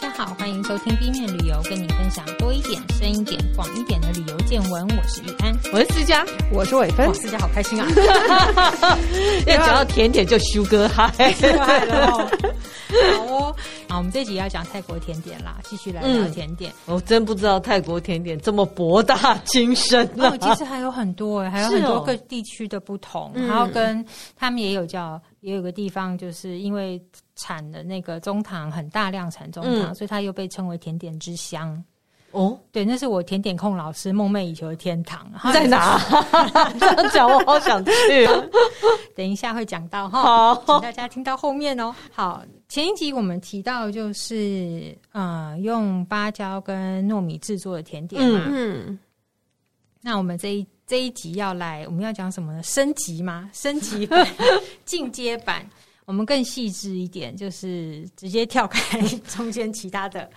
大家好，欢迎收听 B 面旅游，跟你分享多一点、深一点、广一点的旅游见闻。我是玉安，我是思佳，我是伟芬。思佳好开心啊！要讲到甜点就修哥嗨，嗨了哦。好哦，好，我们这集要讲泰国甜点啦，继续来聊甜点。嗯、我真不知道泰国甜点这么博大精深啊！哦、其实还有很多哎，还有很多各地区的不同，哦、然后跟他们也有叫，也有个地方就是因为。产的那个中糖很大量产中糖，嗯、所以它又被称为甜点之乡。哦，对，那是我甜点控老师梦寐以求的天堂。在哪？这 样讲我好想去。等一下会讲到哈，好，请大家听到后面哦。好，前一集我们提到就是呃，用芭蕉跟糯米制作的甜点嘛。嗯。那我们这一这一集要来，我们要讲什么呢？升级吗？升级版、进阶版。我们更细致一点，就是直接跳开中间其他的，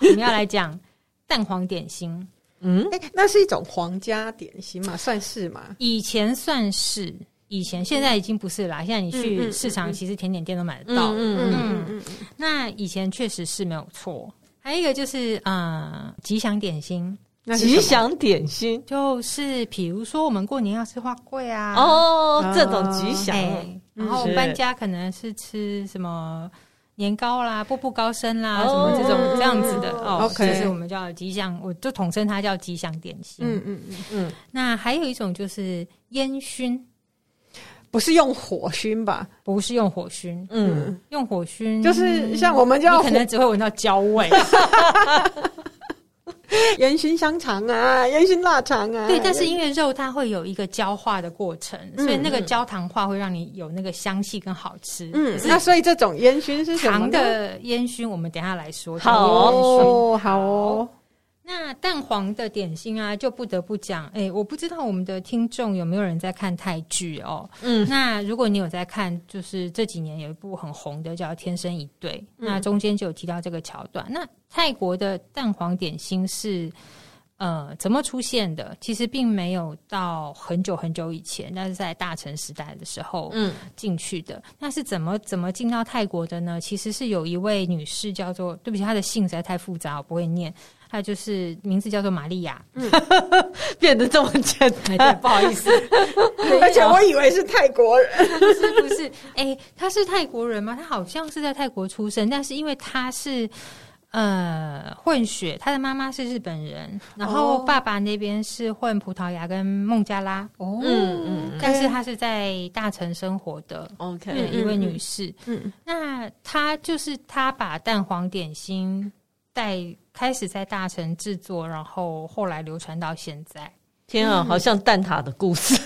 我们要来讲蛋黄点心。嗯，哎，那是一种皇家点心嘛？算是吗？以前算是，以前现在已经不是啦。现在你去市场，其实甜点店都买得到。嗯嗯嗯嗯。那以前确实是没有错。还有一个就是，呃，吉祥点心。吉祥点心就是，比如说我们过年要吃花桂啊，哦，这种吉祥。然后搬家可能是吃什么年糕啦、步步高升啦，什么这种这样子的哦，就是我们叫吉祥，我就统称它叫吉祥点心。嗯嗯嗯嗯。那还有一种就是烟熏，不是用火熏吧？不是用火熏，嗯，用火熏就是像我们叫，你可能只会闻到焦味。烟熏香肠啊，烟熏腊肠啊，对，但是因为肉它会有一个焦化的过程，嗯、所以那个焦糖化会让你有那个香气更好吃。嗯，那所以这种烟熏是什么？糖的烟熏，我们等一下来说。好哦，好哦。那蛋黄的点心啊，就不得不讲。哎、欸，我不知道我们的听众有没有人在看泰剧哦。嗯，那如果你有在看，就是这几年有一部很红的叫《天生一对》，嗯、那中间就有提到这个桥段。那泰国的蛋黄点心是呃怎么出现的？其实并没有到很久很久以前，那是在大城时代的时候嗯进去的。嗯、那是怎么怎么进到泰国的呢？其实是有一位女士叫做，对不起，她的姓实在太复杂，我不会念。他就是名字叫做玛利亚，嗯，变得这么简单，不好意思，而且我以为是泰国人，不是不是，哎、欸，他是泰国人吗？他好像是在泰国出生，但是因为他是呃混血，他的妈妈是日本人，然后爸爸那边是混葡萄牙跟孟加拉，哦，嗯嗯，但是他是在大城生活的，OK，一位女士，嗯，那他就是他把蛋黄点心带。开始在大城制作，然后后来流传到现在。天啊，嗯、好像蛋挞的故事。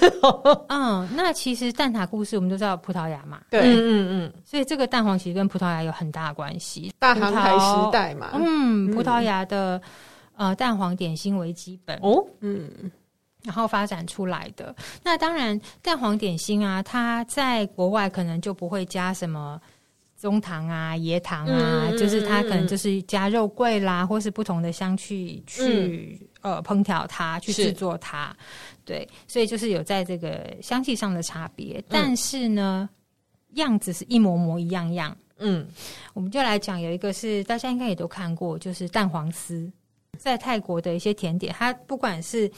嗯，那其实蛋挞故事我们都知道葡萄牙嘛，对，嗯嗯嗯，所以这个蛋黄其实跟葡萄牙有很大关系。大航海时代嘛，嗯，葡萄牙的呃蛋黄点心为基本哦，嗯，然后发展出来的。那当然，蛋黄点心啊，它在国外可能就不会加什么。中糖啊，椰糖啊，嗯、就是它可能就是加肉桂啦，嗯、或是不同的香气去、嗯、呃烹调它，去制作它。对，所以就是有在这个香气上的差别，嗯、但是呢，样子是一模模一样样。嗯，我们就来讲，有一个是大家应该也都看过，就是蛋黄丝，在泰国的一些甜点，它不管是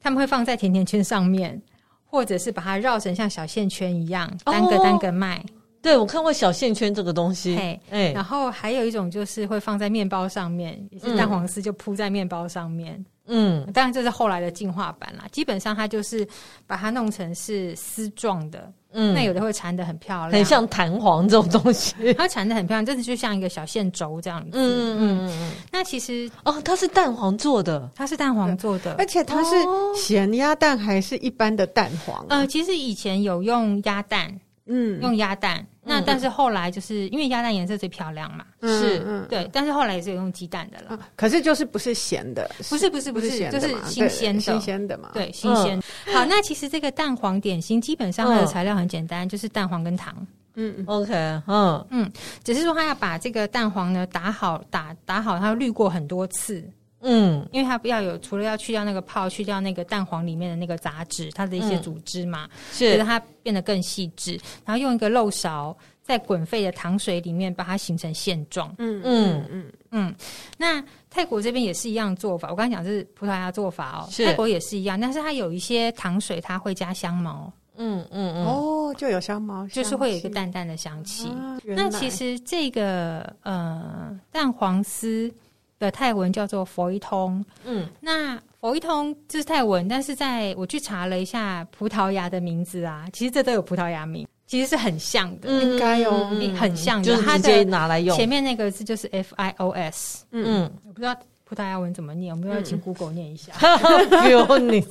他们会放在甜甜圈上面，或者是把它绕成像小线圈一样，单个单个卖。哦对，我看过小线圈这个东西，哎。嘿，然后还有一种就是会放在面包上面，也是蛋黄丝就铺在面包上面，嗯，当然这是后来的进化版啦。基本上它就是把它弄成是丝状的，嗯，那有的会缠得很漂亮，很像弹簧这种东西，它缠得很漂亮，真的就像一个小线轴这样子，嗯嗯嗯。那其实哦，它是蛋黄做的，它是蛋黄做的，而且它是咸鸭蛋还是一般的蛋黄？呃，其实以前有用鸭蛋。嗯，用鸭蛋，那但是后来就是因为鸭蛋颜色最漂亮嘛，是，对，但是后来也是有用鸡蛋的了。可是就是不是咸的，不是不是不是，就是新鲜的，新鲜的嘛，对，新鲜。好，那其实这个蛋黄点心基本上它的材料很简单，就是蛋黄跟糖。嗯，OK，嗯。嗯，只是说他要把这个蛋黄呢打好，打打好，它滤过很多次。嗯，因为它不要有，除了要去掉那个泡，去掉那个蛋黄里面的那个杂质，它的一些组织嘛，嗯、是让它变得更细致。然后用一个漏勺，在滚沸的糖水里面把它形成线状。嗯嗯嗯嗯。那泰国这边也是一样做法，我刚才讲是葡萄牙做法哦，是泰国也是一样，但是它有一些糖水它会加香茅。嗯嗯嗯。哦，就有香茅，就是会有一个淡淡的香气。啊、那其实这个呃蛋黄丝的泰文叫做佛一通。嗯，那。佛一通就是泰文，但是在我去查了一下葡萄牙的名字啊，其实这都有葡萄牙名，其实是很像的，嗯、应该有、嗯、很像的，就是直接拿来用。前面那个字就是 F I O S，嗯，我不知道葡萄牙文怎么念，我们要请 Google 念一下。不用你。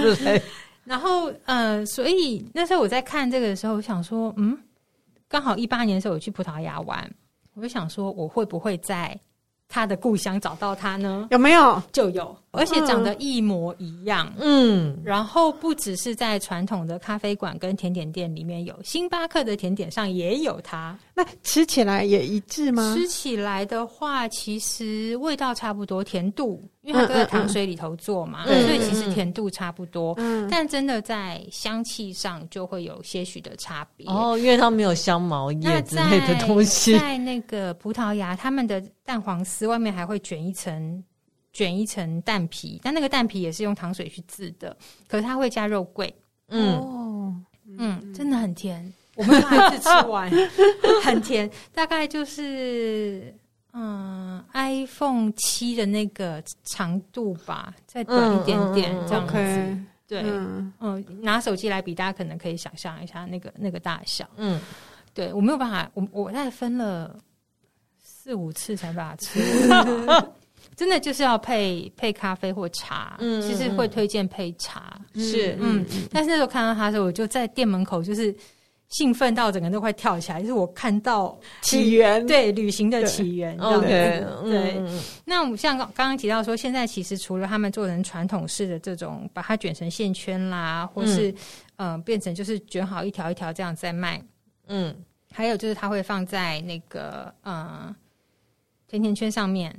然后，呃，所以那时候我在看这个的时候，我想说，嗯，刚好一八年的时候我去葡萄牙玩，我就想说，我会不会在。他的故乡找到他呢？有没有？就有，而且长得一模一样。嗯，然后不只是在传统的咖啡馆跟甜点店里面有，星巴克的甜点上也有它。那吃起来也一致吗？吃起来的话，其实味道差不多，甜度，因为它都在糖水里头做嘛，所以其实甜度差不多。嗯，但真的在香气上就会有些许的差别。哦，因为它没有香茅叶之类的东西。在，在那个葡萄牙，他们的蛋黄丝外面还会卷一层卷一层蛋皮，但那个蛋皮也是用糖水去制的，可是它会加肉桂。嗯，哦，嗯，真的很甜，我没有办法一次吃完，很甜，大概就是嗯 iPhone 七的那个长度吧，再短一点点这样子。嗯嗯、对，嗯，嗯，拿手机来比，大家可能可以想象一下那个那个大小。嗯，对，我没有办法，我我大概分了。四五次才把它吃，真的就是要配配咖啡或茶。嗯，其实会推荐配茶。是，嗯，但是那时候看到他的时候，我就在店门口，就是兴奋到整个人都快跳起来。就是我看到起源，对旅行的起源。OK，对。那我们像刚刚提到说，现在其实除了他们做成传统式的这种，把它卷成线圈啦，或是嗯、呃、变成就是卷好一条一条这样在卖。嗯，还有就是它会放在那个嗯。甜甜圈上面，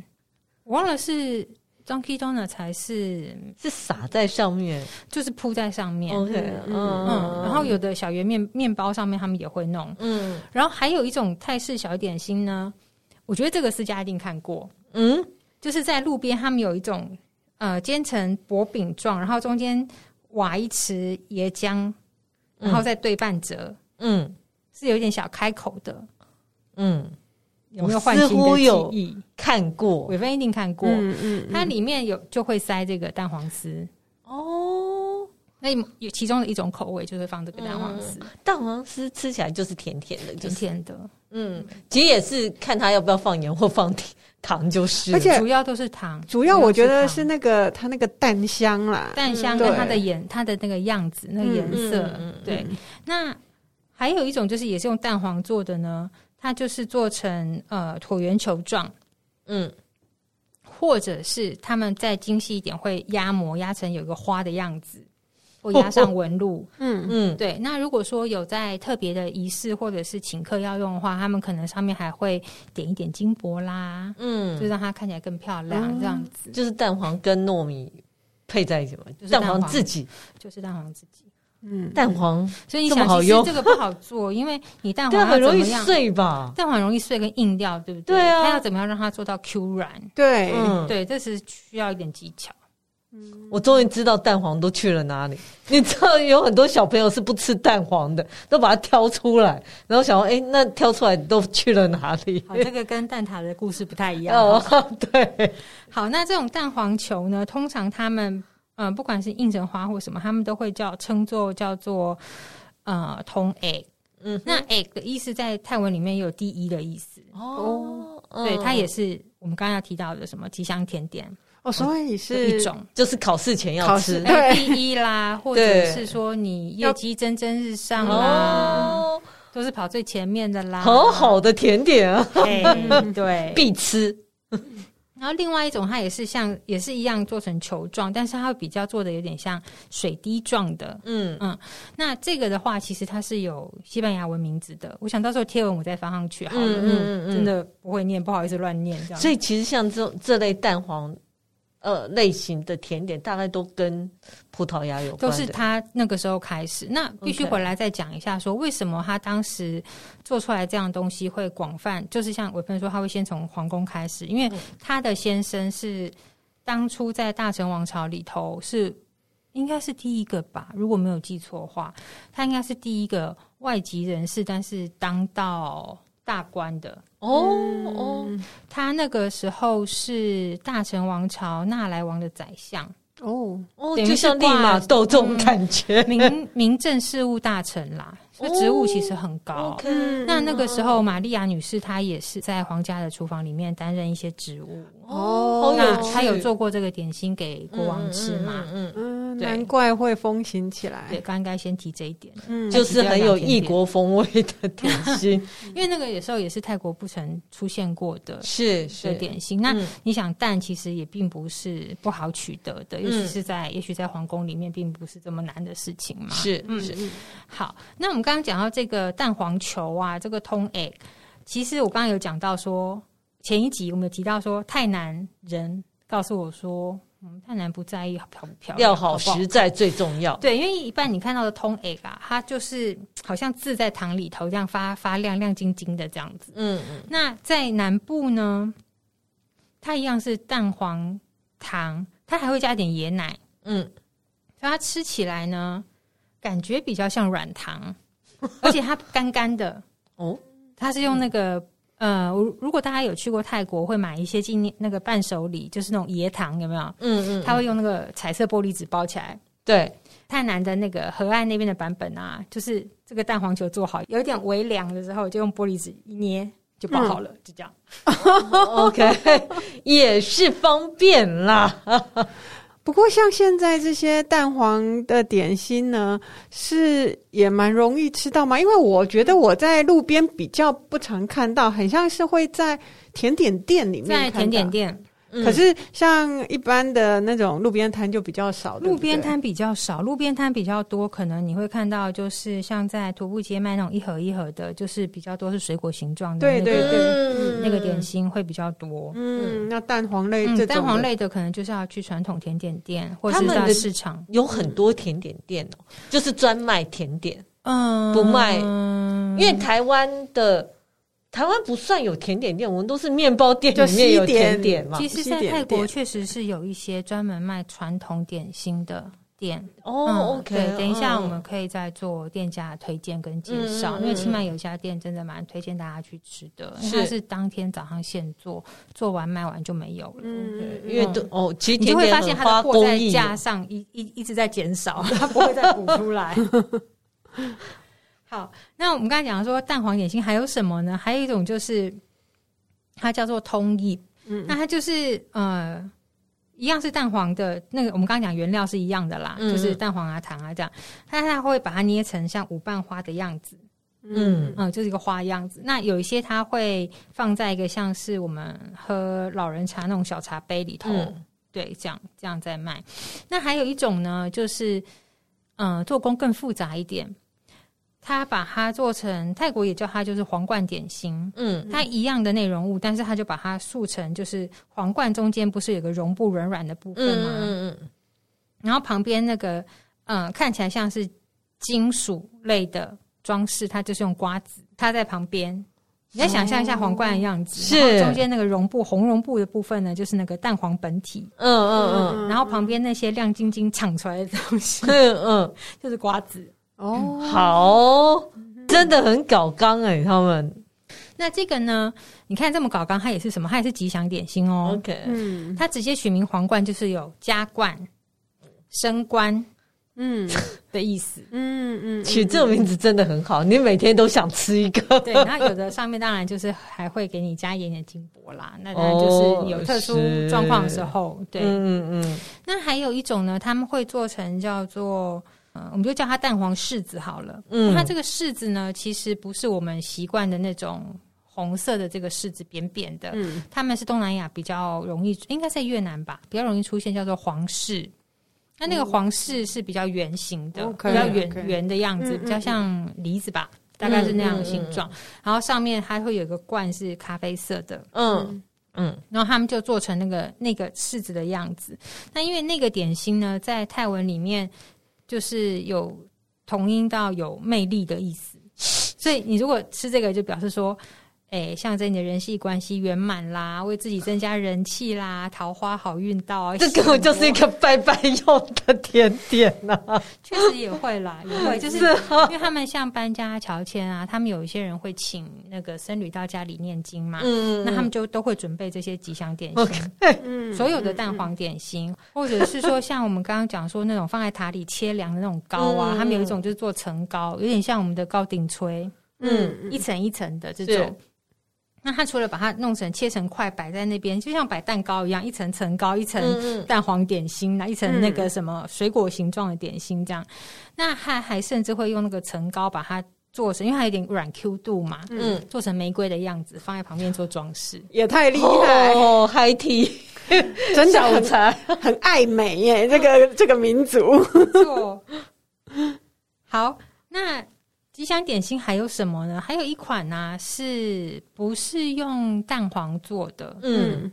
我忘了是 Donkey Donut 才是是撒在上面，就是铺在上面。OK，嗯，嗯，然后有的小圆面面包上面他们也会弄，嗯，然后还有一种泰式小点心呢，我觉得这个思佳一定看过，嗯，就是在路边他们有一种呃煎成薄饼状，然后中间挖一匙椰浆，然后再对半折，嗯，是有一点小开口的，嗯。有没有唤醒的记忆？看过，伟芬一定看过。嗯嗯，它里面有就会塞这个蛋黄丝哦。那有其中的一种口味就会放这个蛋黄丝。蛋黄丝吃起来就是甜甜的，甜甜的。嗯，其实也是看它要不要放盐或放糖，就是。而且主要都是糖，主要我觉得是那个它那个蛋香啦，蛋香跟它的颜，它的那个样子，那个颜色。对。那还有一种就是也是用蛋黄做的呢。它就是做成呃椭圆球状，嗯，或者是他们再精细一点，会压模压成有一个花的样子，或压上纹路，嗯嗯，对。那如果说有在特别的仪式或者是请客要用的话，他们可能上面还会点一点金箔啦，嗯，就让它看起来更漂亮，这样子。就是蛋黄跟糯米配在一起嘛，就是蛋黄自己，就是蛋黄自己。嗯，蛋黄，所以你想，其实这个不好做，因为你蛋黄很容易碎吧？蛋黄容易碎跟硬掉，对不对？对啊，它要怎么样让它做到 Q 软？对，对，这是需要一点技巧。嗯，我终于知道蛋黄都去了哪里。你知道有很多小朋友是不吃蛋黄的，都把它挑出来，然后想说，哎，那挑出来都去了哪里？好，这个跟蛋挞的故事不太一样。哦，对。好，那这种蛋黄球呢，通常他们。嗯，不管是应成花或什么，他们都会叫称作叫做呃通 egg。嗯，那 egg 的意思在泰文里面也有第一的意思哦。对，它也是我们刚刚要提到的什么吉祥甜点哦，所以是一种就是考试前要吃第一啦，或者是说你业绩蒸蒸日上啦，都是跑最前面的啦，好好的甜点啊，对，必吃。然后另外一种，它也是像，也是一样做成球状，但是它会比较做的有点像水滴状的。嗯嗯，那这个的话，其实它是有西班牙文名字的。我想到时候贴文我再放上去好了。嗯嗯嗯，真的不会念，不好意思乱念这样。所以其实像这这类蛋黄呃类型的甜点，大概都跟葡萄牙有关，都是他那个时候开始。那必须回来再讲一下，说为什么他当时做出来这样东西会广泛，就是像伟芬说，他会先从皇宫开始，因为他的先生是当初在大成王朝里头是应该是第一个吧，如果没有记错的话，他应该是第一个外籍人士，但是当到大官的。哦哦，他那个时候是大成王朝纳莱王的宰相。哦。哦，就像立马斗这种感觉，嗯、民民政事务大臣啦。这职务其实很高。哦 okay, 那那个时候，玛利亚女士她也是在皇家的厨房里面担任一些职务。哦，那她有做过这个点心给国王吃嘛？嗯嗯，难怪会风行起来。对，刚应该先提这一点。嗯，就是很有异国风味的 点心。因为那个有时候也是泰国不曾出现过的，是是点心。那你想蛋其实也并不是不好取得的，尤其是在也许在皇宫里面，并不是这么难的事情嘛。是是。好，那我们。刚刚讲到这个蛋黄球啊，这个通 egg，其实我刚刚有讲到说，前一集我们有提到说，泰南人告诉我说，嗯，泰南不在意漂不漂亮，要好实在最重要。对，因为一般你看到的通 egg 啊，它就是好像字在糖里头这样发发亮亮晶晶的这样子。嗯嗯。那在南部呢，它一样是蛋黄糖，它还会加点椰奶。嗯，所以它吃起来呢，感觉比较像软糖。而且它干干的哦，它是用那个呃，如果大家有去过泰国，会买一些纪念那个伴手礼，就是那种椰糖，有没有？嗯嗯，他会用那个彩色玻璃纸包起来。对，泰南的那个河岸那边的版本啊，就是这个蛋黄球做好，有一点微凉的时候，就用玻璃纸一捏就包好了，嗯、就这样。OK，也是方便啦。不过，像现在这些蛋黄的点心呢，是也蛮容易吃到吗？因为我觉得我在路边比较不常看到，很像是会在甜点店里面，在甜点店。可是像一般的那种路边摊就比较少，路边摊比较少，路边摊比较多，可能你会看到就是像在徒步街卖那种一盒一盒的，就是比较多是水果形状的，对对对，那个点心会比较多。嗯，那蛋黄类这种蛋黄类的可能就是要去传统甜点店或者是大市场，有很多甜点店哦，就是专卖甜点，嗯，不卖，因为台湾的。台湾不算有甜点店，我们都是面包店里面有甜点嘛。其实，在泰国确实是有一些专门卖传统点心的店。哦，OK，对，等一下我们可以再做店家推荐跟介绍。因为清迈有一家店真的蛮推荐大家去吃的，因为它是当天早上现做，做完卖完就没有了。嗯，因为都哦，其实你就会发现它的货在架上一一一直在减少，它不会再补出来。好，那我们刚才讲说蛋黄点心还有什么呢？还有一种就是它叫做通意，嗯，那它就是呃一样是蛋黄的那个，我们刚刚讲原料是一样的啦，嗯、就是蛋黄啊糖啊这样，它它会把它捏成像五瓣花的样子，嗯嗯，就是一个花样子。那有一些它会放在一个像是我们喝老人茶那种小茶杯里头，嗯、对，这样这样在卖。那还有一种呢，就是嗯、呃、做工更复杂一点。他把它做成泰国也叫它就是皇冠点心，嗯，它一样的内容物，但是他就把它塑成就是皇冠中间不是有个绒布软软的部分吗？嗯嗯，然后旁边那个嗯看起来像是金属类的装饰，它就是用瓜子，它在旁边，你再想象一下皇冠的样子，是。中间那个绒布红绒布的部分呢，就是那个蛋黄本体，嗯嗯嗯，然后旁边那些亮晶晶抢出来的东西，嗯嗯，就是瓜子。哦，好，真的很搞刚哎，他们。那这个呢？你看这么搞刚，它也是什么？它也是吉祥点心哦。OK，嗯，它直接取名皇冠，就是有加冠、升官，嗯 的意思。嗯嗯，取这个名字真的很好，你每天都想吃一个。对，那有的上面当然就是还会给你加一点点金箔啦。那当然就是有特殊状况的时候，对，嗯嗯。那还有一种呢，他们会做成叫做。我们就叫它蛋黄柿子好了。嗯，它这个柿子呢，其实不是我们习惯的那种红色的这个柿子，扁扁的。嗯，他们是东南亚比较容易，应该在越南吧，比较容易出现叫做黄柿。那那个黄柿是比较圆形的，比较圆圆的样子，比较像梨子吧，大概是那样的形状。然后上面还会有个罐是咖啡色的。嗯，嗯，然后他们就做成那个那个柿子的样子。那因为那个点心呢，在泰文里面就是有同音到有魅力的意思，所以你如果吃这个，就表示说。哎，象征你的人际关系圆满啦，为自己增加人气啦，桃花好运到啊！这根本就是一个拜拜用的甜点呐、啊。确实也会啦，也会，就是，啊、因为他们像搬家、乔迁啊，他们有一些人会请那个僧侣到家里念经嘛，嗯，那他们就都会准备这些吉祥点心，嗯，所有的蛋黄点心，或者是说像我们刚刚讲说那种放在塔里切凉的那种糕啊，嗯、他们有一种就是做层糕，有点像我们的糕顶炊，嗯，一层一层的这种。那他除了把它弄成切成块摆在那边，就像摆蛋糕一样，一层层糕，一层蛋黄点心，那、嗯、一层那个什么水果形状的点心这样。那还还甚至会用那个层糕把它做成，因为它有点软 Q 度嘛，嗯，做成玫瑰的样子放在旁边做装饰，也太厉害哦！High tea，真的很 很爱美耶，这个这个民族。做好，那。吉祥点心还有什么呢？还有一款呢、啊，是不是用蛋黄做的？嗯，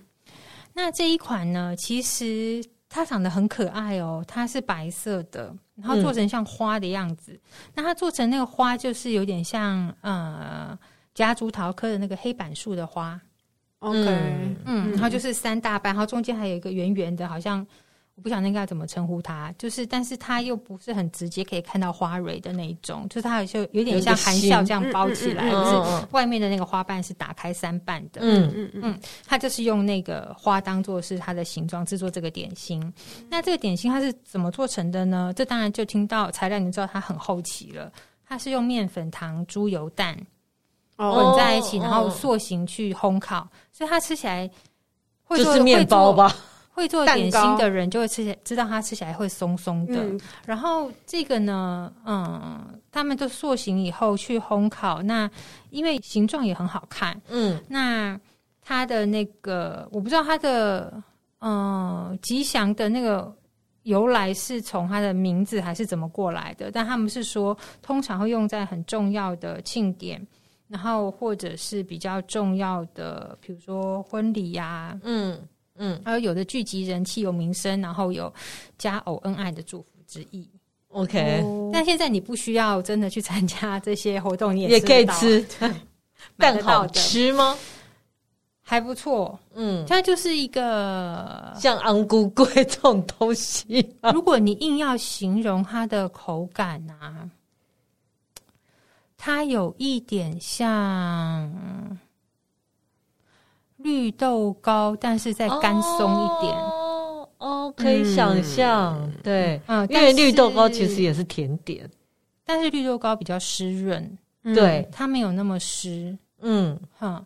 那这一款呢，其实它长得很可爱哦，它是白色的，然后做成像花的样子。嗯、那它做成那个花，就是有点像呃夹竹桃科的那个黑板树的花。OK，嗯，嗯，然后就是三大瓣，然后中间还有一个圆圆的，好像。我不晓得应该怎么称呼它，就是，但是它又不是很直接可以看到花蕊的那一种，就是它就有点像含笑这样包起来，就是外面的那个花瓣是打开三瓣的。嗯嗯嗯，它就是用那个花当做是它的形状制作这个点心。那这个点心它是怎么做成的呢？这当然就听到材料，你知道它很后期了。它是用面粉、糖、猪油、蛋混在一起，然后塑形去烘烤，所以它吃起来会做就是面包吧。会做点心的人就会吃起来，知道它吃起来会松松的。嗯、然后这个呢，嗯，他们都塑形以后去烘烤，那因为形状也很好看，嗯，那它的那个我不知道它的嗯吉祥的那个由来是从它的名字还是怎么过来的，但他们是说通常会用在很重要的庆典，然后或者是比较重要的，比如说婚礼呀、啊，嗯。嗯，还有有的聚集人气、有名声，然后有佳偶恩爱的祝福之意。OK，但现在你不需要真的去参加这些活动，你也，也可以吃。但好吃吗？还不错。嗯，它就是一个像安菇粿这种东西。如果你硬要形容它的口感啊，它有一点像。绿豆糕，但是再干松一点。哦，哦，可以想象，嗯、对，嗯，因为绿豆糕其实也是甜点，但是绿豆糕比较湿润，嗯、对，它没有那么湿，嗯，哈，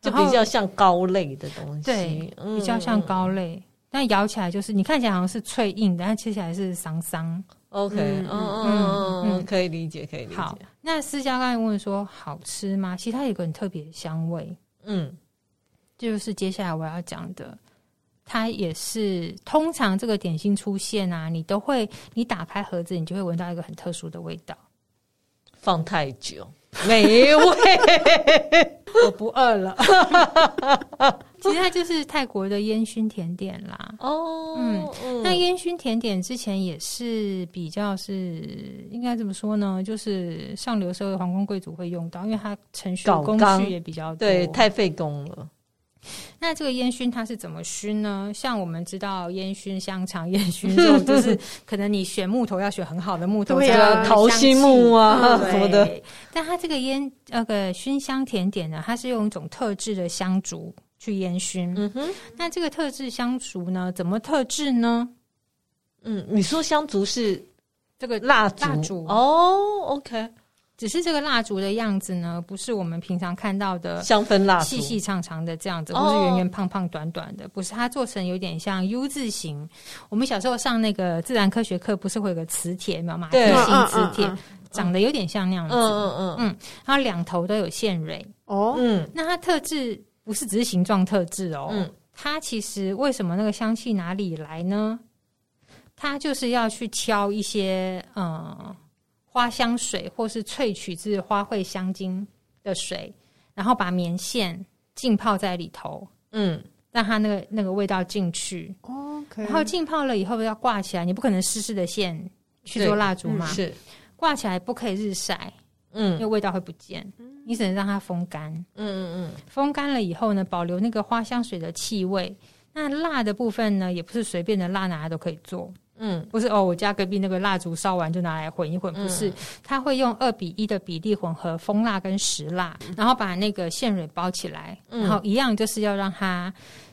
就比较像糕类的东西，对，比较像糕类，嗯、但咬起来就是你看起来好像是脆硬的，但吃起来是桑桑，OK，嗯嗯嗯，可以理解，可以理解。好，那思佳刚才问说好吃吗？其实它有个很特别的香味，嗯。这就是接下来我要讲的，它也是通常这个点心出现啊，你都会你打开盒子，你就会闻到一个很特殊的味道。放太久没味，我不饿了。其实它就是泰国的烟熏甜点啦。哦，嗯，嗯，那烟熏甜点之前也是比较是应该怎么说呢？就是上流社会皇宫贵族会用到，因为它程序工序也比较多，对，太费工了。那这个烟熏它是怎么熏呢？像我们知道烟熏香肠、烟熏肉，就是可能你选木头要选很好的木头，对啊，桃心木啊 什么的。但它这个烟那个熏香甜点呢，它是用一种特制的香烛去烟熏。嗯哼，那这个特制香烛呢，怎么特制呢？嗯，你说香烛是这个蜡蜡烛哦，OK。只是这个蜡烛的样子呢，不是我们平常看到的香氛蜡烛，细细长长的这样子，不是圆圆胖胖短短的，不是它做成有点像 U 字形。我们小时候上那个自然科学课，不是会有个磁铁吗？马蹄形磁铁，长得有点像那样子。嗯嗯嗯嗯，然后两头都有线蕊。哦，嗯，那它特质不是只是形状特质哦，嗯，它其实为什么那个香气哪里来呢？它就是要去敲一些嗯。花香水，或是萃取自花卉香精的水，然后把棉线浸泡在里头。嗯，让它那个那个味道进去。OK，然后浸泡了以后要挂起来，你不可能湿湿的线去做蜡烛嘛，是挂起来不可以日晒，嗯，因为味道会不见，你只能让它风干，嗯嗯嗯，风干了以后呢，保留那个花香水的气味。那蜡的部分呢，也不是随便的蜡拿来都可以做。嗯，不是哦，我家隔壁那个蜡烛烧完就拿来混一混，不是，他会用二比一的比例混合蜂蜡跟石蜡，然后把那个线蕊包起来，然后一样就是要让它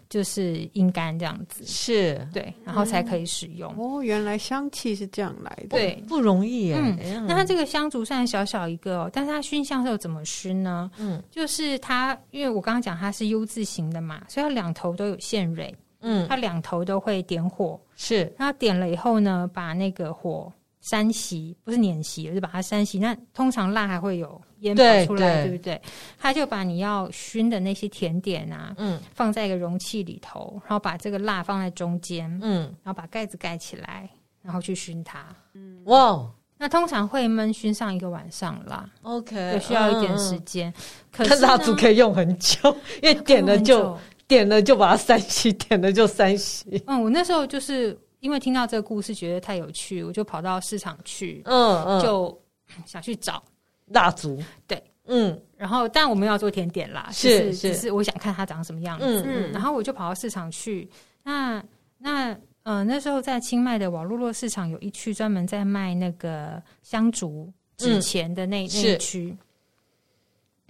就是阴干这样子，是。对，然后才可以使用。哦，原来香气是这样来的，对，不容易耶。嗯，那它这个香烛虽然小小一个，但是它熏香时候怎么熏呢？嗯，就是它，因为我刚刚讲它是 U 字形的嘛，所以它两头都有线蕊。嗯，它两头都会点火，是。它点了以后呢，把那个火扇熄，不是碾熄，而是把它扇熄。那通常蜡还会有烟跑出来，对，对不对？他就把你要熏的那些甜点啊，嗯，放在一个容器里头，然后把这个蜡放在中间，嗯，然后把盖子盖起来，然后去熏它。嗯，哇，那通常会焖熏上一个晚上啦。OK，就需要一点时间。嗯、可是蜡烛可以用很久，因为点了就。点了就把它三洗，点了就三洗。嗯，我那时候就是因为听到这个故事，觉得太有趣，我就跑到市场去，嗯嗯，就想去找蜡烛。对，嗯，然后但我们要做甜点啦，是是，只是我想看它长什么样子。嗯嗯，然后我就跑到市场去。那那呃那时候在清迈的瓦洛洛市场有一区专门在卖那个香烛纸钱的那那一区。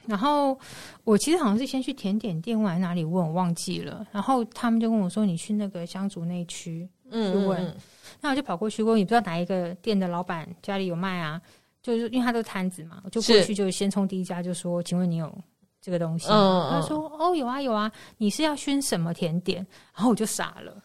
然后我其实好像是先去甜点店问还是哪里问，我忘记了。然后他们就跟我说：“你去那个香烛那区去问。嗯”嗯、那我就跑过去问，也不知道哪一个店的老板家里有卖啊。就是因为他都是摊子嘛，我就过去就先冲第一家，就说：“请问你有这个东西？”嗯、他说：“哦，有啊，有啊。你是要熏什么甜点？”然后我就傻了。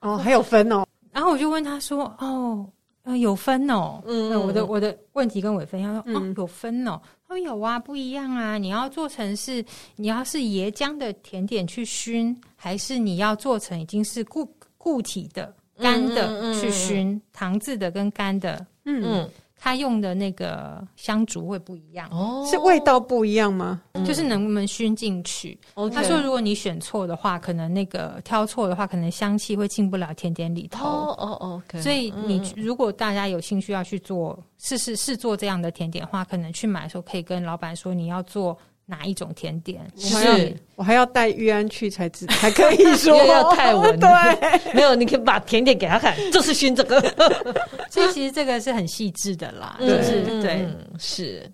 哦，还有分哦。然后我就问他说：“哦。”呃，有分哦，嗯，嗯，我的我的问题跟伟芬要说，嗯、哦，有分哦，他说有啊，不一样啊，你要做成是，你要是椰浆的甜点去熏，还是你要做成已经是固固体的干的去熏，嗯嗯。嗯、糖渍的跟干的，嗯。嗯他用的那个香烛会不一样哦，是味道不一样吗？就是能不能熏进去？他说，如果你选错的话，可能那个挑错的话，可能香气会进不了甜点里头。哦哦哦，所以你如果大家有兴趣要去做试试试做这样的甜点的话，可能去买的时候可以跟老板说你要做。哪一种甜点？是我还要带玉安去才知 才可以说，要泰文。对，没有，你可以把甜点给他看，就是熏这个。所以其实这个是很细致的啦，就是对，是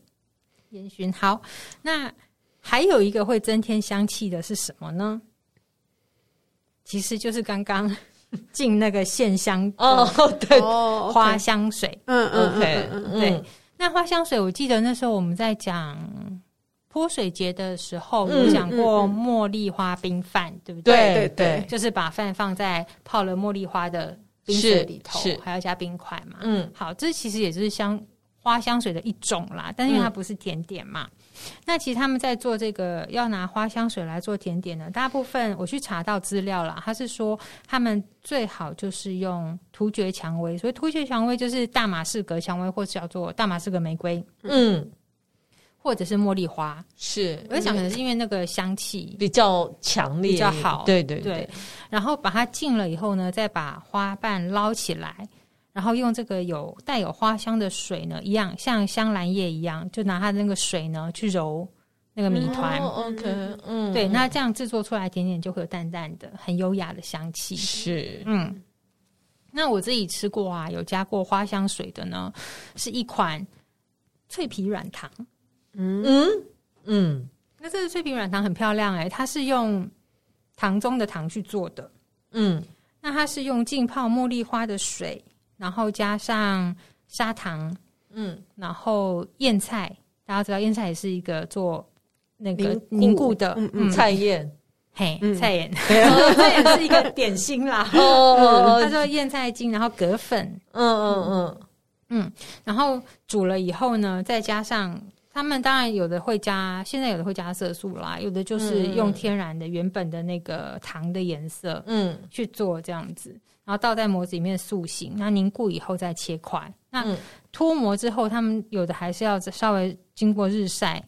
烟熏。好，那还有一个会增添香气的是什么呢？其实就是刚刚进那个线香哦，对，花香水。嗯嗯嗯，对。那花香水，我记得那时候我们在讲。泼水节的时候有讲过茉莉花冰饭，对不对？对对对，就是把饭放在泡了茉莉花的冰水里头，还要加冰块嘛。嗯，好，这其实也就是香花香水的一种啦，但是因为它不是甜点嘛。那其实他们在做这个要拿花香水来做甜点呢，大部分我去查到资料啦，他是说他们最好就是用突厥蔷薇，所以突厥蔷薇就是大马士革蔷薇，或是叫做大马士革玫瑰。嗯。或者是茉莉花，是我在想，可能是因为那个香气比较强烈，比较好。对对对，对，然后把它浸了以后呢，再把花瓣捞起来，然后用这个有带有花香的水呢，一样像香兰叶一样，就拿它的那个水呢去揉那个米团。哦、OK，嗯，对，那这样制作出来甜点就会有淡淡的、很优雅的香气。是，嗯。那我自己吃过啊，有加过花香水的呢，是一款脆皮软糖。嗯嗯嗯，那这个脆皮软糖很漂亮哎、欸，它是用糖中的糖去做的。嗯，那它是用浸泡茉莉花的水，然后加上砂糖，嗯，然后燕菜，大家知道燕菜也是一个做那个凝固的嗯嗯菜燕，嘿，菜燕，这也 是一个 点心啦。哦哦哦，他说燕菜精，然后葛粉，嗯嗯嗯嗯，然后煮了以后呢，再加上。他们当然有的会加，现在有的会加色素啦，有的就是用天然的原本的那个糖的颜色，嗯，去做这样子，然后倒在模子里面塑形，那凝固以后再切块。那脱模之后，他们有的还是要稍微经过日晒，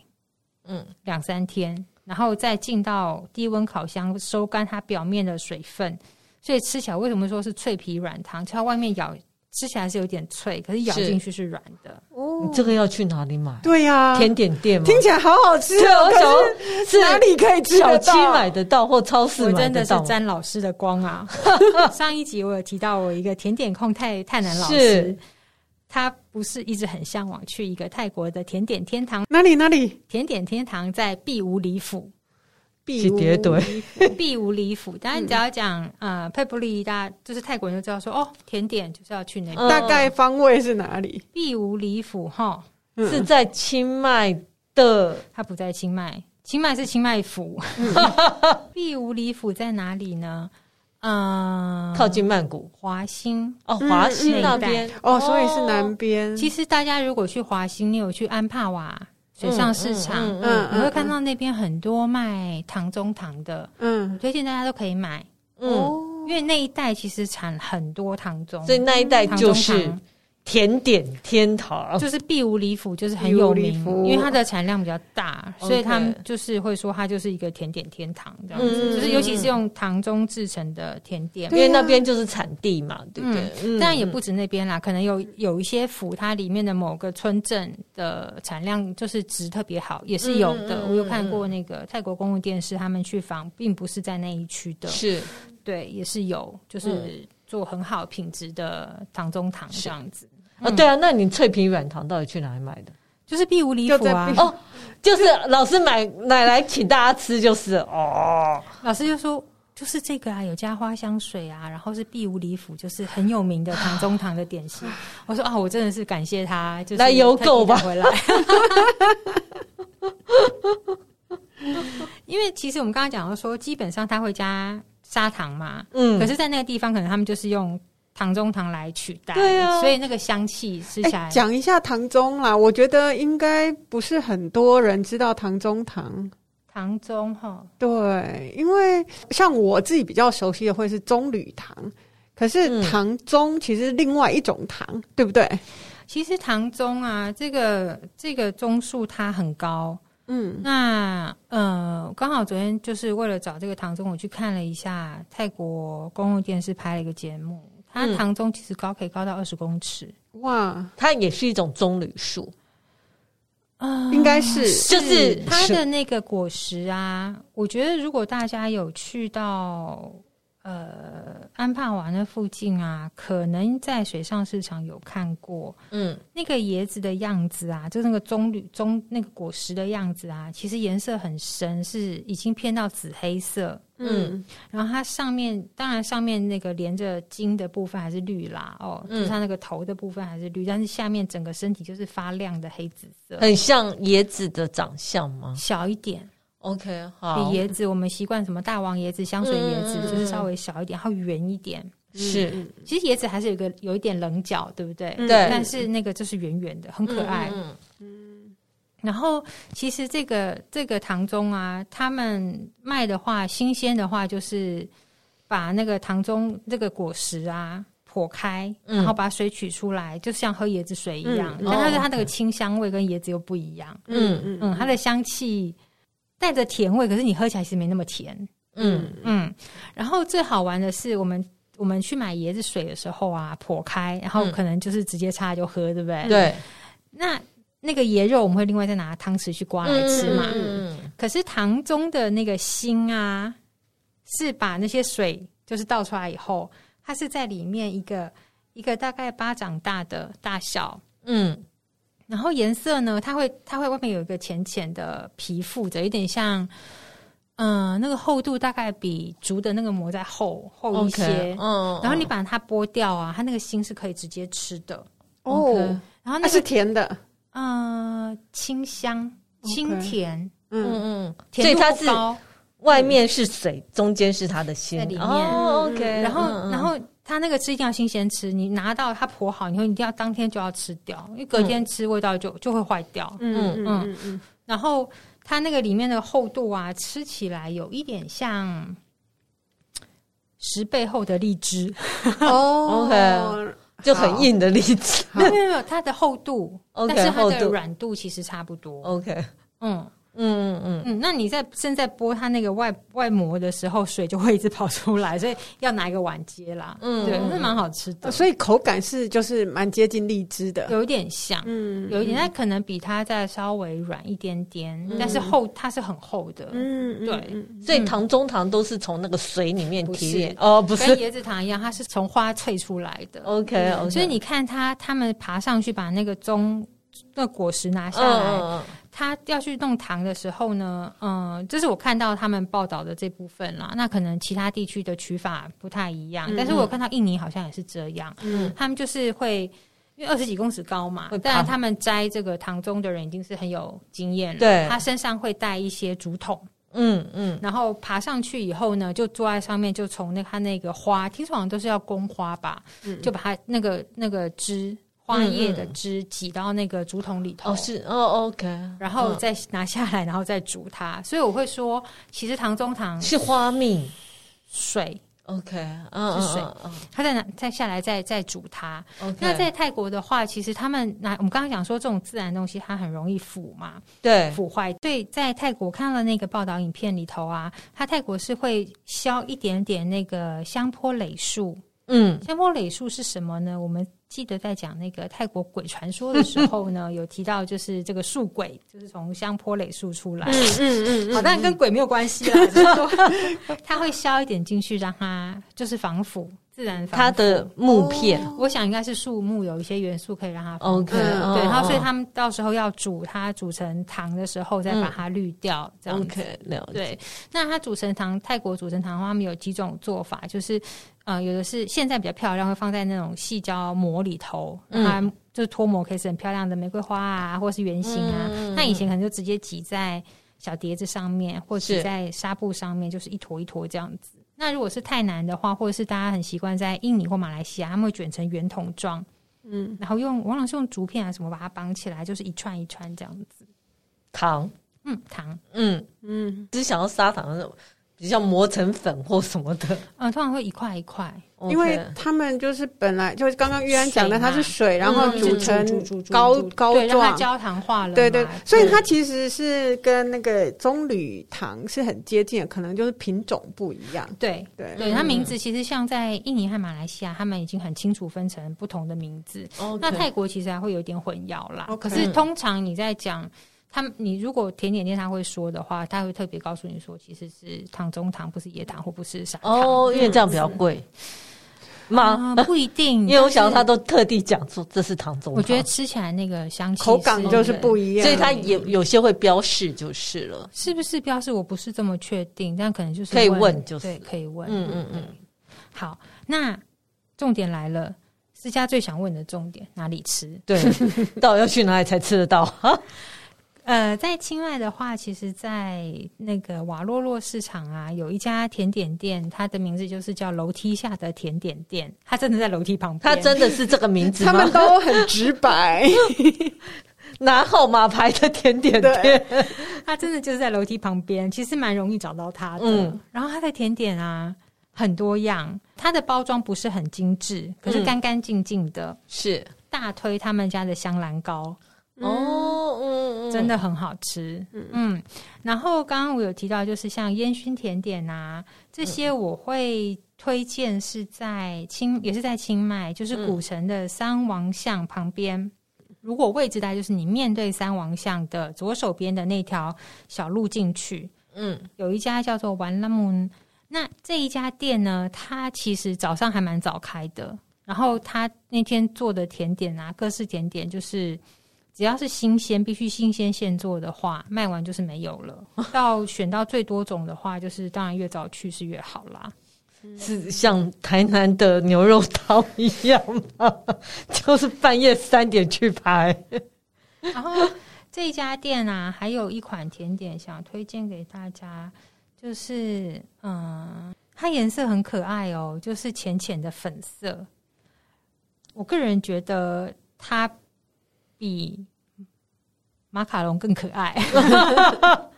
嗯，两三天，然后再进到低温烤箱收干它表面的水分，所以吃起来为什么说是脆皮软糖？它外面咬吃起来是有点脆，可是咬进去是软的。哦，你这个要去哪里买？对呀、啊，甜点店吗？听起来好好吃哦。可是，是哪里可以吃？小七买得到或超市买得到？我真的是沾老师的光啊！上一集我有提到我一个甜点控泰泰南老师。他不是一直很向往去一个泰国的甜点天堂？哪里哪里？甜点天堂在碧武里府。碧武里府，碧武里府。当然，你只要讲呃佩布利，大家就是泰国人就知道说哦，甜点就是要去那个。大概方位是哪里？必武里府哈，是在清迈的。它不在清迈，清迈是清迈府。必武里府在哪里呢？嗯，靠近曼谷华兴哦，华兴那边哦，所以是南边。其实大家如果去华兴，你有去安帕瓦水上市场，嗯，你会看到那边很多卖糖中糖的，嗯，推荐大家都可以买，嗯，因为那一带其实产很多糖中，所以那一带就是。甜点天堂就是碧无里府，就是很有名，因为它的产量比较大，所以他们就是会说它就是一个甜点天堂这样子。就是尤其是用糖中制成的甜点，因为那边就是产地嘛，对不对？当然也不止那边啦，可能有有一些府，它里面的某个村镇的产量就是值特别好，也是有的。我有看过那个泰国公共电视，他们去访，并不是在那一区的，是。对，也是有，就是做很好品质的糖中糖这样子。哦，对啊，那你脆皮软糖到底去哪里买的？就是碧无里府啊。哦，就是老师买买来请大家吃，就是哦。老师就说，就是这个啊，有加花香水啊，然后是碧无里府，就是很有名的糖中糖的点心。我说啊，我真的是感谢他，就是来邮购吧，回来。因为其实我们刚刚讲到说，基本上他会加砂糖嘛，嗯，可是，在那个地方，可能他们就是用。糖中糖来取代，对啊，所以那个香气吃起来。讲一下糖中啦，我觉得应该不是很多人知道糖中糖。糖中哈，对，因为像我自己比较熟悉的会是棕榈糖，可是糖中其实另外一种糖，嗯、对不对？其实糖中啊，这个这个中数它很高，嗯，那呃，刚好昨天就是为了找这个糖中，我去看了一下泰国公共电视拍了一个节目。它糖棕其实高，可以高到二十公尺。哇，它也是一种棕榈树，啊，应该是，就是它的那个果实啊。我觉得如果大家有去到。呃，安帕瓦那附近啊，可能在水上市场有看过，嗯，那个椰子的样子啊，就是那个棕榈棕那个果实的样子啊，其实颜色很深，是已经偏到紫黑色，嗯，然后它上面当然上面那个连着茎的部分还是绿啦，哦，就是它那个头的部分还是绿，但是下面整个身体就是发亮的黑紫色，很像椰子的长相吗？小一点。OK，好。比椰子，我们习惯什么大王椰子、香水椰子，嗯、就是稍微小一点，然后圆一点。是，其实椰子还是有个有一点棱角，对不对？对。但是那个就是圆圆的，很可爱。嗯。嗯，然后，其实这个这个糖中啊，他们卖的话，新鲜的话，就是把那个糖中这个果实啊剖开，然后把水取出来，嗯、就像喝椰子水一样。嗯、但它是它那个清香味跟椰子又不一样。嗯嗯嗯，它的香气。带着甜味，可是你喝起来其实没那么甜。嗯嗯。然后最好玩的是，我们我们去买椰子水的时候啊，剖开，然后可能就是直接插就喝，对不对？对。那那个椰肉，我们会另外再拿汤匙去刮来吃嘛。嗯。可是糖中的那个心啊，是把那些水就是倒出来以后，它是在里面一个一个大概巴掌大的大小。嗯。然后颜色呢？它会它会外面有一个浅浅的皮附着，有点像，嗯、呃，那个厚度大概比竹的那个膜再厚厚一些。嗯，然后你把它剥掉啊，它那个心是可以直接吃的。哦，okay, 然后那、啊、是甜的，嗯、呃，清香清甜，嗯嗯，所以它是外面是水，嗯、中间是它的心在里面。哦，OK，然后然后。然后它那个吃一定要新鲜吃，你拿到它剖好，你会一定要当天就要吃掉，因为隔天吃味道就、嗯、就会坏掉。嗯嗯嗯嗯。然后它那个里面的厚度啊，吃起来有一点像十倍厚的荔枝。哦，OK，就很硬的荔枝。没有没有没有，它的厚度，okay, 但是它的软度其实差不多。OK，嗯。嗯嗯嗯。嗯，那你在正在剥它那个外外膜的时候，水就会一直跑出来，所以要拿一个碗接啦。嗯，对，那蛮好吃的，所以口感是就是蛮接近荔枝的，有一点像，嗯，有一点，它可能比它再稍微软一点点，但是厚它是很厚的，嗯，对，所以糖中糖都是从那个水里面提炼哦，不是。跟椰子糖一样，它是从花萃出来的。OK，所以你看它，他们爬上去把那个棕那果实拿下来。他要去弄糖的时候呢，嗯，这是我看到他们报道的这部分啦。那可能其他地区的取法不太一样，嗯、但是我有看到印尼好像也是这样。嗯，他们就是会因为二十几公尺高嘛，当然他们摘这个糖棕的人已经是很有经验了。对，他身上会带一些竹筒，嗯嗯，然后爬上去以后呢，就坐在上面，就从那他那个花，听说好像都是要公花吧，嗯、就把它那个那个枝。花叶的汁挤到那个竹筒里头，哦是哦，OK，然后再拿下来，然后再煮它。所以我会说，其实糖中糖是花蜜。水，OK，嗯是水，它再拿再下来再再煮它。那在泰国的话，其实他们拿我们刚刚讲说这种自然东西，它很容易腐嘛，对，腐坏。对，在泰国看了那个报道影片里头啊，它泰国是会削一点点那个香坡蕾树。嗯，香坡蕾树是什么呢？我们记得在讲那个泰国鬼传说的时候呢，有提到就是这个树鬼，就是从香坡垒树出来。嗯嗯嗯，嗯好，但跟鬼没有关系啦，就是说 它会削一点进去，让它就是防腐。自然它的木片，哦、我想应该是树木有一些元素可以让它 OK，对，然后所以他们到时候要煮它煮成糖的时候，再把它滤掉，嗯、这样子。OK，了解。对，那它煮成糖，泰国煮成糖的话，他们有几种做法，就是呃，有的是现在比较漂亮，会放在那种细胶膜里头，它就是脱膜可以是很漂亮的玫瑰花啊，或是圆形啊。嗯、那以前可能就直接挤在小碟子上面，或者在纱布上面，就是一坨一坨这样子。那如果是太难的话，或者是大家很习惯在印尼或马来西亚，他们会卷成圆筒状，嗯，然后用往往是用竹片啊什么把它绑起来，就是一串一串这样子。糖，嗯，糖，嗯嗯，只是想要砂糖那种。比较磨成粉或什么的，嗯，通常会一块一块.因为他们就是本来就是刚刚玉安讲的，它是水，然后煮成膏膏状，让它焦糖化了。对对，所以它其实是跟那个棕榈糖是很接近的，可能就是品种不一样。对对对，它名字其实像在印尼和马来西亚，他们已经很清楚分成不同的名字。Okay. 那泰国其实还会有点混淆啦。Okay. 可是通常你在讲。他你如果甜点店他会说的话，他会特别告诉你说，其实是糖中糖，不是椰糖或不是砂糖哦，因为这样比较贵吗？不一定，因为我想到他都特地讲出这是糖中糖。我觉得吃起来那个香气口感就是不一样，所以它有有些会标示就是了，是不是标示？我不是这么确定，但可能就是可以问，就是对，可以问。嗯嗯嗯。好，那重点来了，私家最想问的重点，哪里吃？对，到底要去哪里才吃得到？呃，在清迈的话，其实，在那个瓦洛洛市场啊，有一家甜点店，它的名字就是叫楼梯下的甜点店。它真的在楼梯旁边，它真的是这个名字吗？他们都很直白，拿号码牌的甜点店。它真的就是在楼梯旁边，其实蛮容易找到它的。嗯，然后它的甜点啊很多样，它的包装不是很精致，可是干干净净的。嗯、是大推他们家的香兰糕。哦，嗯，真的很好吃，嗯，嗯，然后刚刚我有提到，就是像烟熏甜点啊，这些我会推荐是在清，也是在清迈，就是古城的三王巷旁边。嗯、如果位置大概就是你面对三王巷的左手边的那条小路进去，嗯，有一家叫做玩拉姆，那这一家店呢，它其实早上还蛮早开的，然后他那天做的甜点啊，各式甜点就是。只要是新鲜，必须新鲜现做的话，卖完就是没有了。到选到最多种的话，就是当然越早去是越好啦。是像台南的牛肉汤一样吗？就是半夜三点去排。然后这一家店啊，还有一款甜点想推荐给大家，就是嗯，它颜色很可爱哦，就是浅浅的粉色。我个人觉得它。比马卡龙更可爱。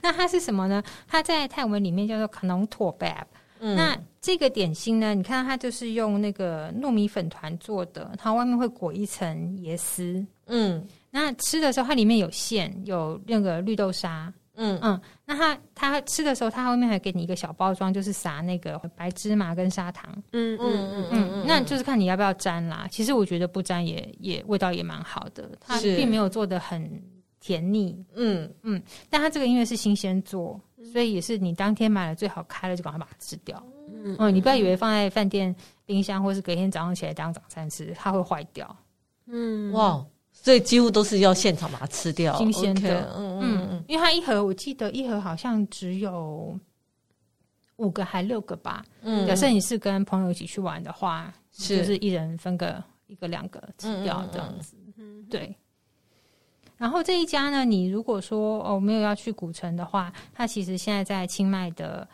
那它是什么呢？它在泰文里面叫做卡农托贝。嗯，那这个点心呢？你看它就是用那个糯米粉团做的，它外面会裹一层椰丝。嗯，那吃的时候，它里面有馅，有那个绿豆沙。嗯嗯，那他他吃的时候，他后面还给你一个小包装，就是撒那个白芝麻跟砂糖。嗯嗯嗯嗯，那就是看你要不要沾啦。其实我觉得不沾也也味道也蛮好的，它并没有做的很甜腻。嗯嗯，但它这个因为是新鲜做，所以也是你当天买了最好开了就赶快把它吃掉。嗯嗯，你不要以为放在饭店冰箱或是隔天早上起来当早餐吃，它会坏掉。嗯，哇。所以几乎都是要现场把它吃掉，新鲜的。嗯因为它一盒，我记得一盒好像只有五个还六个吧。嗯，假设你是跟朋友一起去玩的话，是就是一人分个一个两个吃掉这样子。嗯，对。然后这一家呢，你如果说哦没有要去古城的话，它其实现在在清迈的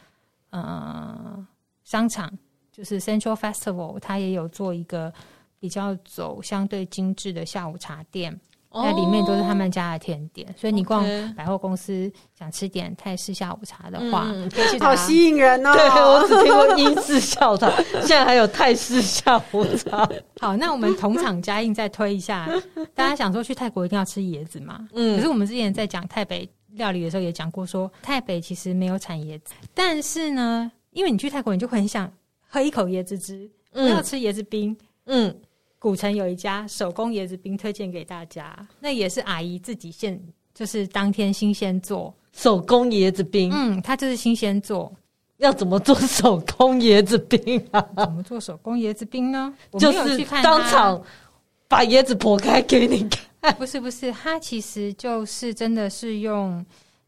呃商场，就是 Central Festival，它也有做一个。比较走相对精致的下午茶店，那、oh, 里面都是他们家的甜点，所以你逛百货公司想吃点泰式下午茶的话，嗯、好吸引人哦！对，我只听过英式下午茶，现在还有泰式下午茶。好，那我们同场加映再推一下，大家想说去泰国一定要吃椰子嘛？嗯，可是我们之前在讲台北料理的时候也讲过说，说台北其实没有产椰子，但是呢，因为你去泰国，你就很想喝一口椰子汁，不要吃椰子冰，嗯。古城有一家手工椰子冰，推荐给大家。那也是阿姨自己现，就是当天新鲜做手工椰子冰。嗯，它就是新鲜做。要怎么做手工椰子冰啊？怎么做手工椰子冰呢？就是当场把椰子剖开给你看。不是不是，它其实就是真的是用。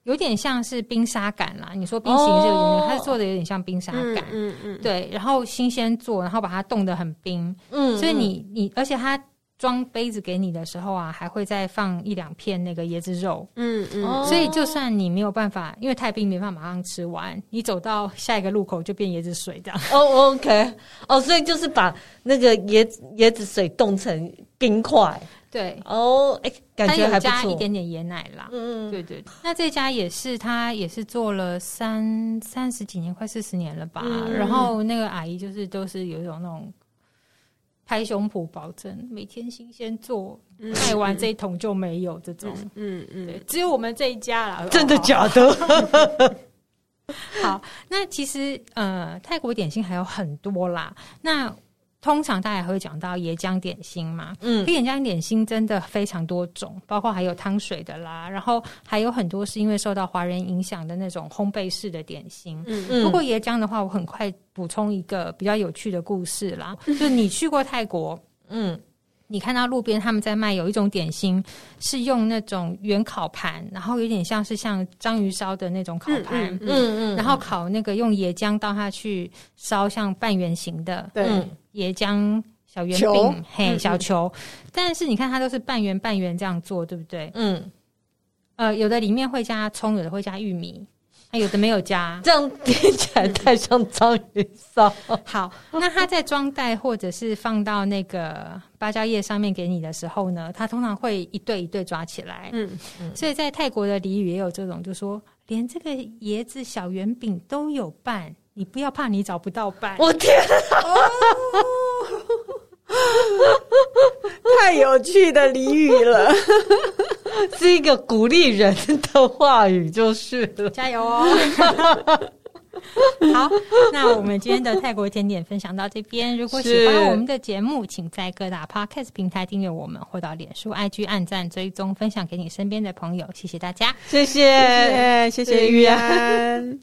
有点像是冰沙感啦，你说冰淇淋是有点，哦、它是做的有点像冰沙感，嗯嗯，嗯对，然后新鲜做，然后把它冻得很冰，嗯，所以你你，而且它装杯子给你的时候啊，还会再放一两片那个椰子肉，嗯嗯，嗯所以就算你没有办法，因为太冰没办法马上吃完，你走到下一个路口就变椰子水这样，哦，OK，哦，所以就是把那个椰子椰子水冻成冰块。对哦，哎，感觉还不错。加一点点椰奶啦，嗯嗯，对对。那这家也是，他也是做了三三十几年，快四十年了吧。嗯、然后那个阿姨就是都是有一种那种拍胸脯保证，每天新鲜做，卖完这一桶就没有这种。嗯嗯，对，只有我们这一家啦。真的假的？好，那其实呃，泰国点心还有很多啦。那通常大家会讲到椰浆点心嘛，嗯，椰浆点心真的非常多种，包括还有汤水的啦，然后还有很多是因为受到华人影响的那种烘焙式的点心。嗯嗯。不过椰浆的话，我很快补充一个比较有趣的故事啦，就是你去过泰国，嗯，你看到路边他们在卖有一种点心，是用那种圆烤盘，然后有点像是像章鱼烧的那种烤盘，嗯嗯，嗯嗯，然后烤那个用椰浆倒下去烧，像半圆形的，对。嗯椰浆小圆饼，嘿，小球，但是你看它都是半圆半圆这样做，对不对？嗯，呃，有的里面会加葱，有的会加玉米，还有的没有加，这样听起来太像章鱼烧。好，那它在装袋或者是放到那个芭蕉叶上面给你的时候呢，它通常会一对一对抓起来。嗯，嗯，所以在泰国的俚语也有这种，就说连这个椰子小圆饼都有伴。你不要怕，你找不到伴。我天啊！太有趣的俚语了，是一个鼓励人的话语，就是了。加油哦！好，那我们今天的泰国甜点分享到这边。如果喜欢我们的节目，请在各大 Podcast 平台订阅我们，或到脸书、IG 按赞、追踪、分享给你身边的朋友。谢谢大家，谢谢，谢谢，谢谢玉安。